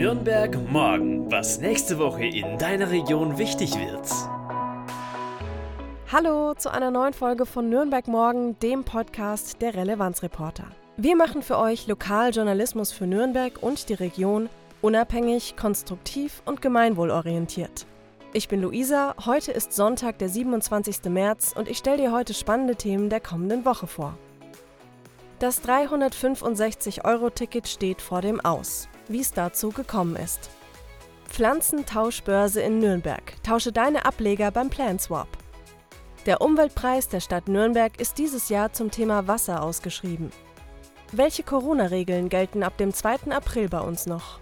Nürnberg morgen, was nächste Woche in deiner Region wichtig wird. Hallo zu einer neuen Folge von Nürnberg morgen, dem Podcast der Relevanzreporter. Wir machen für euch Lokaljournalismus für Nürnberg und die Region unabhängig, konstruktiv und gemeinwohlorientiert. Ich bin Luisa, heute ist Sonntag, der 27. März und ich stelle dir heute spannende Themen der kommenden Woche vor. Das 365-Euro-Ticket steht vor dem Aus. Wie es dazu gekommen ist. Pflanzentauschbörse in Nürnberg. Tausche deine Ableger beim Planswap. Der Umweltpreis der Stadt Nürnberg ist dieses Jahr zum Thema Wasser ausgeschrieben. Welche Corona-Regeln gelten ab dem 2. April bei uns noch?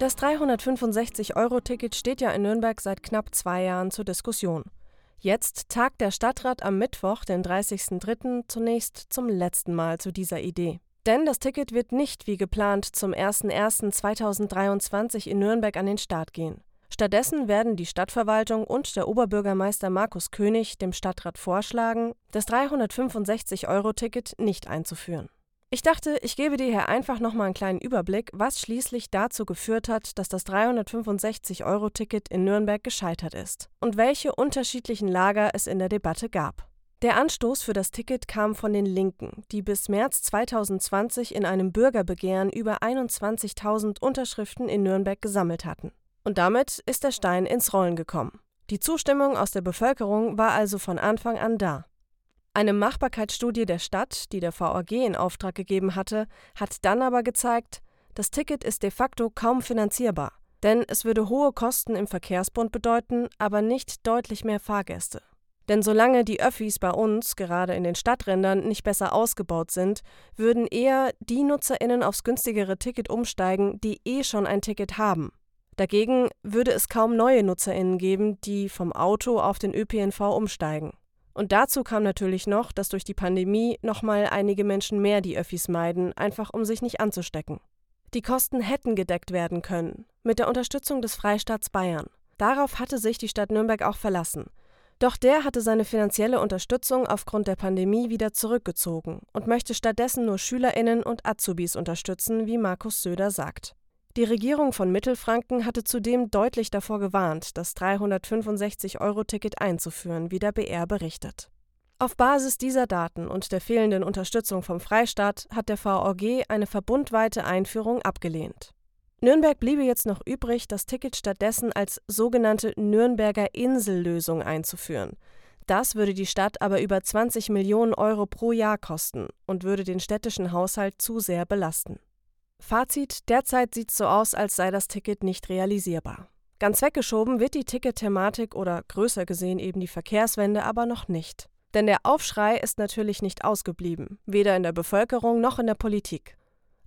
Das 365-Euro-Ticket steht ja in Nürnberg seit knapp zwei Jahren zur Diskussion. Jetzt tagt der Stadtrat am Mittwoch, den 30.03., zunächst zum letzten Mal zu dieser Idee. Denn das Ticket wird nicht wie geplant zum 01.01.2023 in Nürnberg an den Start gehen. Stattdessen werden die Stadtverwaltung und der Oberbürgermeister Markus König dem Stadtrat vorschlagen, das 365-Euro-Ticket nicht einzuführen. Ich dachte, ich gebe dir hier einfach nochmal einen kleinen Überblick, was schließlich dazu geführt hat, dass das 365-Euro-Ticket in Nürnberg gescheitert ist und welche unterschiedlichen Lager es in der Debatte gab. Der Anstoß für das Ticket kam von den Linken, die bis März 2020 in einem Bürgerbegehren über 21.000 Unterschriften in Nürnberg gesammelt hatten. Und damit ist der Stein ins Rollen gekommen. Die Zustimmung aus der Bevölkerung war also von Anfang an da. Eine Machbarkeitsstudie der Stadt, die der VAG in Auftrag gegeben hatte, hat dann aber gezeigt, das Ticket ist de facto kaum finanzierbar, denn es würde hohe Kosten im Verkehrsbund bedeuten, aber nicht deutlich mehr Fahrgäste. Denn solange die Öffis bei uns, gerade in den Stadträndern, nicht besser ausgebaut sind, würden eher die NutzerInnen aufs günstigere Ticket umsteigen, die eh schon ein Ticket haben. Dagegen würde es kaum neue NutzerInnen geben, die vom Auto auf den ÖPNV umsteigen. Und dazu kam natürlich noch, dass durch die Pandemie nochmal einige Menschen mehr die Öffis meiden, einfach um sich nicht anzustecken. Die Kosten hätten gedeckt werden können, mit der Unterstützung des Freistaats Bayern. Darauf hatte sich die Stadt Nürnberg auch verlassen. Doch der hatte seine finanzielle Unterstützung aufgrund der Pandemie wieder zurückgezogen und möchte stattdessen nur Schülerinnen und Azubis unterstützen, wie Markus Söder sagt. Die Regierung von Mittelfranken hatte zudem deutlich davor gewarnt, das 365-Euro-Ticket einzuführen, wie der BR berichtet. Auf Basis dieser Daten und der fehlenden Unterstützung vom Freistaat hat der VOG eine verbundweite Einführung abgelehnt. Nürnberg bliebe jetzt noch übrig, das Ticket stattdessen als sogenannte Nürnberger Insellösung einzuführen. Das würde die Stadt aber über 20 Millionen Euro pro Jahr kosten und würde den städtischen Haushalt zu sehr belasten. Fazit: Derzeit sieht es so aus, als sei das Ticket nicht realisierbar. Ganz weggeschoben wird die Ticket-Thematik oder größer gesehen eben die Verkehrswende aber noch nicht. Denn der Aufschrei ist natürlich nicht ausgeblieben, weder in der Bevölkerung noch in der Politik.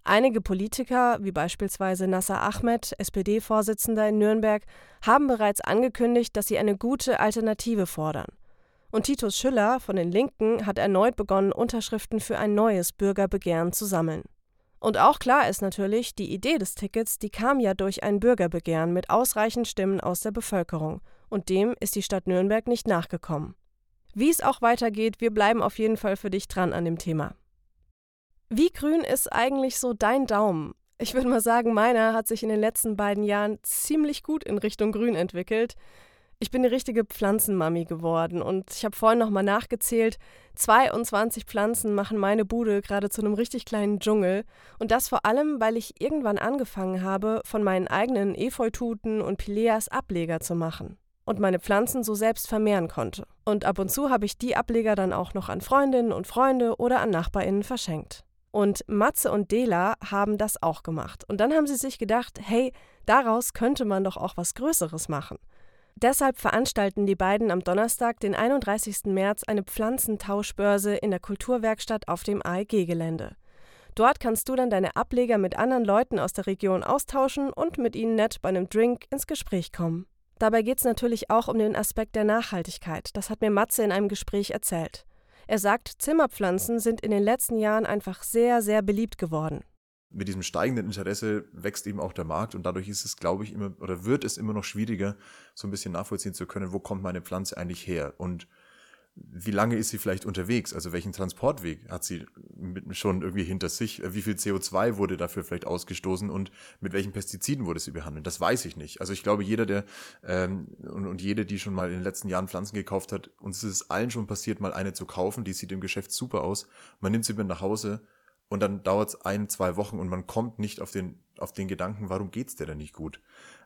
Einige Politiker, wie beispielsweise Nasser Ahmed, SPD-Vorsitzender in Nürnberg, haben bereits angekündigt, dass sie eine gute Alternative fordern. Und Titus Schüller von den Linken hat erneut begonnen, Unterschriften für ein neues Bürgerbegehren zu sammeln. Und auch klar ist natürlich, die Idee des Tickets, die kam ja durch ein Bürgerbegehren mit ausreichend Stimmen aus der Bevölkerung, und dem ist die Stadt Nürnberg nicht nachgekommen. Wie es auch weitergeht, wir bleiben auf jeden Fall für dich dran an dem Thema. Wie grün ist eigentlich so dein Daumen? Ich würde mal sagen, meiner hat sich in den letzten beiden Jahren ziemlich gut in Richtung grün entwickelt. Ich bin eine richtige Pflanzenmami geworden und ich habe vorhin nochmal nachgezählt. 22 Pflanzen machen meine Bude gerade zu einem richtig kleinen Dschungel. Und das vor allem, weil ich irgendwann angefangen habe, von meinen eigenen Efeututen und Pileas Ableger zu machen. Und meine Pflanzen so selbst vermehren konnte. Und ab und zu habe ich die Ableger dann auch noch an Freundinnen und Freunde oder an NachbarInnen verschenkt. Und Matze und Dela haben das auch gemacht. Und dann haben sie sich gedacht, hey, daraus könnte man doch auch was Größeres machen. Deshalb veranstalten die beiden am Donnerstag, den 31. März, eine Pflanzentauschbörse in der Kulturwerkstatt auf dem AEG-Gelände. Dort kannst du dann deine Ableger mit anderen Leuten aus der Region austauschen und mit ihnen nett bei einem Drink ins Gespräch kommen. Dabei geht es natürlich auch um den Aspekt der Nachhaltigkeit. Das hat mir Matze in einem Gespräch erzählt. Er sagt, Zimmerpflanzen sind in den letzten Jahren einfach sehr, sehr beliebt geworden. Mit diesem steigenden Interesse wächst eben auch der Markt und dadurch ist es, glaube ich, immer oder wird es immer noch schwieriger, so ein bisschen nachvollziehen zu können, wo kommt meine Pflanze eigentlich her? Und wie lange ist sie vielleicht unterwegs, also welchen Transportweg hat sie mit, schon irgendwie hinter sich? Wie viel CO2 wurde dafür vielleicht ausgestoßen und mit welchen Pestiziden wurde sie behandelt? Das weiß ich nicht. Also ich glaube, jeder, der ähm, und, und jede, die schon mal in den letzten Jahren Pflanzen gekauft hat, uns ist es allen schon passiert, mal eine zu kaufen, die sieht im Geschäft super aus. Man nimmt sie mit nach Hause und dann dauert es ein, zwei Wochen und man kommt nicht auf den, auf den Gedanken, warum geht's dir denn nicht gut?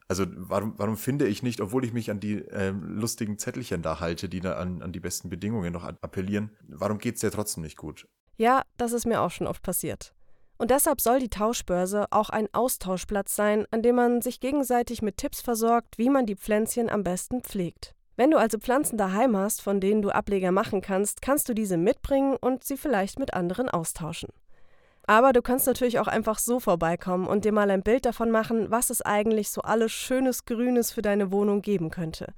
Also warum, warum finde ich nicht, obwohl ich mich an die äh, lustigen Zettelchen da halte, die da an, an die besten Bedingungen noch appellieren, warum geht es dir trotzdem nicht gut? Ja, das ist mir auch schon oft passiert. Und deshalb soll die Tauschbörse auch ein Austauschplatz sein, an dem man sich gegenseitig mit Tipps versorgt, wie man die Pflänzchen am besten pflegt. Wenn du also Pflanzen daheim hast, von denen du Ableger machen kannst, kannst du diese mitbringen und sie vielleicht mit anderen austauschen. Aber du kannst natürlich auch einfach so vorbeikommen und dir mal ein Bild davon machen, was es eigentlich so alles schönes Grünes für deine Wohnung geben könnte.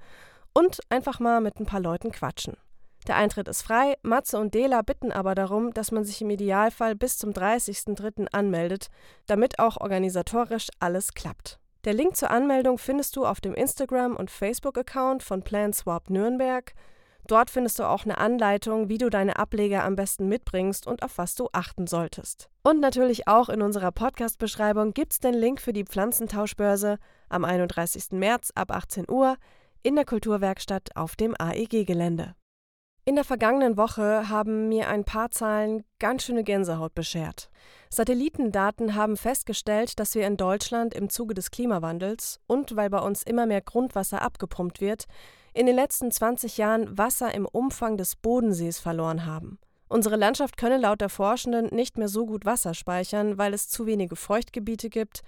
Und einfach mal mit ein paar Leuten quatschen. Der Eintritt ist frei, Matze und Dela bitten aber darum, dass man sich im Idealfall bis zum 30.03. anmeldet, damit auch organisatorisch alles klappt. Der Link zur Anmeldung findest du auf dem Instagram- und Facebook-Account von PlanSwap Nürnberg. Dort findest du auch eine Anleitung, wie du deine Ableger am besten mitbringst und auf was du achten solltest. Und natürlich auch in unserer Podcast-Beschreibung gibt's den Link für die Pflanzentauschbörse am 31. März ab 18 Uhr in der Kulturwerkstatt auf dem AEG-Gelände. In der vergangenen Woche haben mir ein paar Zahlen ganz schöne Gänsehaut beschert. Satellitendaten haben festgestellt, dass wir in Deutschland im Zuge des Klimawandels und weil bei uns immer mehr Grundwasser abgepumpt wird, in den letzten 20 Jahren Wasser im Umfang des Bodensees verloren haben. Unsere Landschaft könne laut der Forschenden nicht mehr so gut Wasser speichern, weil es zu wenige Feuchtgebiete gibt,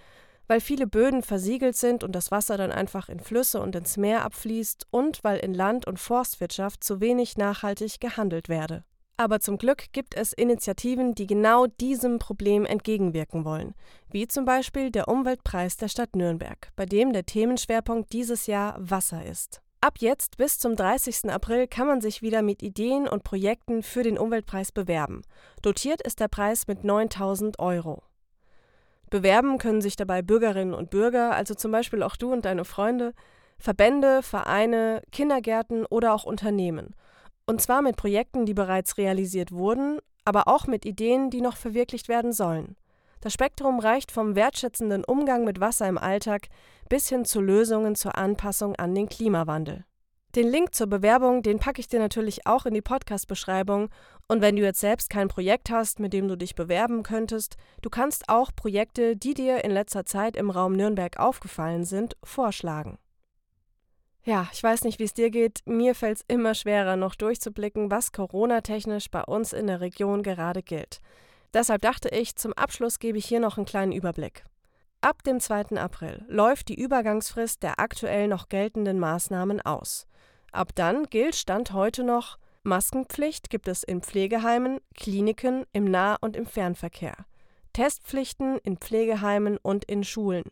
weil viele Böden versiegelt sind und das Wasser dann einfach in Flüsse und ins Meer abfließt und weil in Land- und Forstwirtschaft zu wenig nachhaltig gehandelt werde. Aber zum Glück gibt es Initiativen, die genau diesem Problem entgegenwirken wollen, wie zum Beispiel der Umweltpreis der Stadt Nürnberg, bei dem der Themenschwerpunkt dieses Jahr Wasser ist. Ab jetzt bis zum 30. April kann man sich wieder mit Ideen und Projekten für den Umweltpreis bewerben. Dotiert ist der Preis mit 9000 Euro. Bewerben können sich dabei Bürgerinnen und Bürger, also zum Beispiel auch du und deine Freunde, Verbände, Vereine, Kindergärten oder auch Unternehmen. Und zwar mit Projekten, die bereits realisiert wurden, aber auch mit Ideen, die noch verwirklicht werden sollen. Das Spektrum reicht vom wertschätzenden Umgang mit Wasser im Alltag bis hin zu Lösungen zur Anpassung an den Klimawandel. Den Link zur Bewerbung, den packe ich dir natürlich auch in die Podcast-Beschreibung. Und wenn du jetzt selbst kein Projekt hast, mit dem du dich bewerben könntest, du kannst auch Projekte, die dir in letzter Zeit im Raum Nürnberg aufgefallen sind, vorschlagen. Ja, ich weiß nicht, wie es dir geht. Mir fällt es immer schwerer, noch durchzublicken, was Corona-technisch bei uns in der Region gerade gilt. Deshalb dachte ich, zum Abschluss gebe ich hier noch einen kleinen Überblick. Ab dem 2. April läuft die Übergangsfrist der aktuell noch geltenden Maßnahmen aus. Ab dann gilt Stand heute noch Maskenpflicht gibt es in Pflegeheimen, Kliniken, im Nah- und im Fernverkehr. Testpflichten in Pflegeheimen und in Schulen.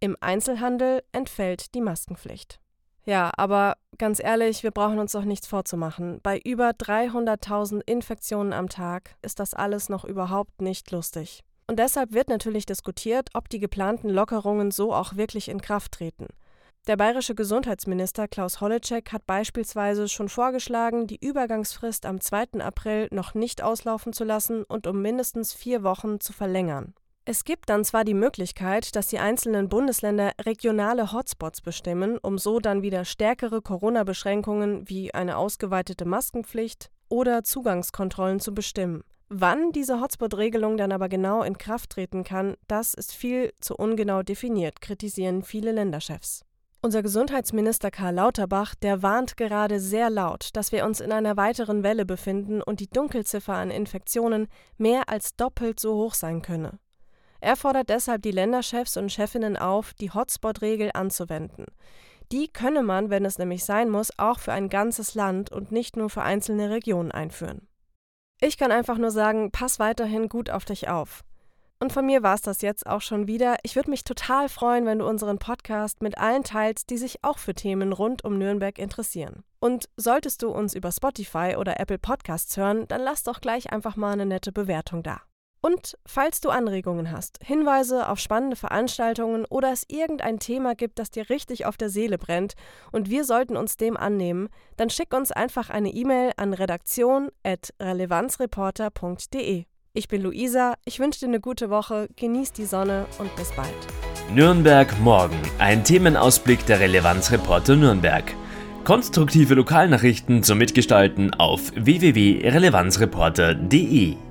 Im Einzelhandel entfällt die Maskenpflicht. Ja, aber ganz ehrlich, wir brauchen uns doch nichts vorzumachen. Bei über 300.000 Infektionen am Tag ist das alles noch überhaupt nicht lustig. Und deshalb wird natürlich diskutiert, ob die geplanten Lockerungen so auch wirklich in Kraft treten. Der bayerische Gesundheitsminister Klaus Holleczek hat beispielsweise schon vorgeschlagen, die Übergangsfrist am 2. April noch nicht auslaufen zu lassen und um mindestens vier Wochen zu verlängern. Es gibt dann zwar die Möglichkeit, dass die einzelnen Bundesländer regionale Hotspots bestimmen, um so dann wieder stärkere Corona-Beschränkungen wie eine ausgeweitete Maskenpflicht oder Zugangskontrollen zu bestimmen. Wann diese Hotspot-Regelung dann aber genau in Kraft treten kann, das ist viel zu ungenau definiert, kritisieren viele Länderchefs. Unser Gesundheitsminister Karl Lauterbach, der warnt gerade sehr laut, dass wir uns in einer weiteren Welle befinden und die Dunkelziffer an Infektionen mehr als doppelt so hoch sein könne. Er fordert deshalb die Länderchefs und Chefinnen auf, die Hotspot-Regel anzuwenden. Die könne man, wenn es nämlich sein muss, auch für ein ganzes Land und nicht nur für einzelne Regionen einführen. Ich kann einfach nur sagen, pass weiterhin gut auf dich auf. Und von mir war es das jetzt auch schon wieder. Ich würde mich total freuen, wenn du unseren Podcast mit allen teilst, die sich auch für Themen rund um Nürnberg interessieren. Und solltest du uns über Spotify oder Apple Podcasts hören, dann lass doch gleich einfach mal eine nette Bewertung da. Und falls du Anregungen hast, Hinweise auf spannende Veranstaltungen oder es irgendein Thema gibt, das dir richtig auf der Seele brennt und wir sollten uns dem annehmen, dann schick uns einfach eine E-Mail an redaktion.relevanzreporter.de. Ich bin Luisa, ich wünsche dir eine gute Woche, genieß die Sonne und bis bald. Nürnberg morgen, ein Themenausblick der Relevanzreporter Nürnberg. Konstruktive Lokalnachrichten zum Mitgestalten auf www.relevanzreporter.de.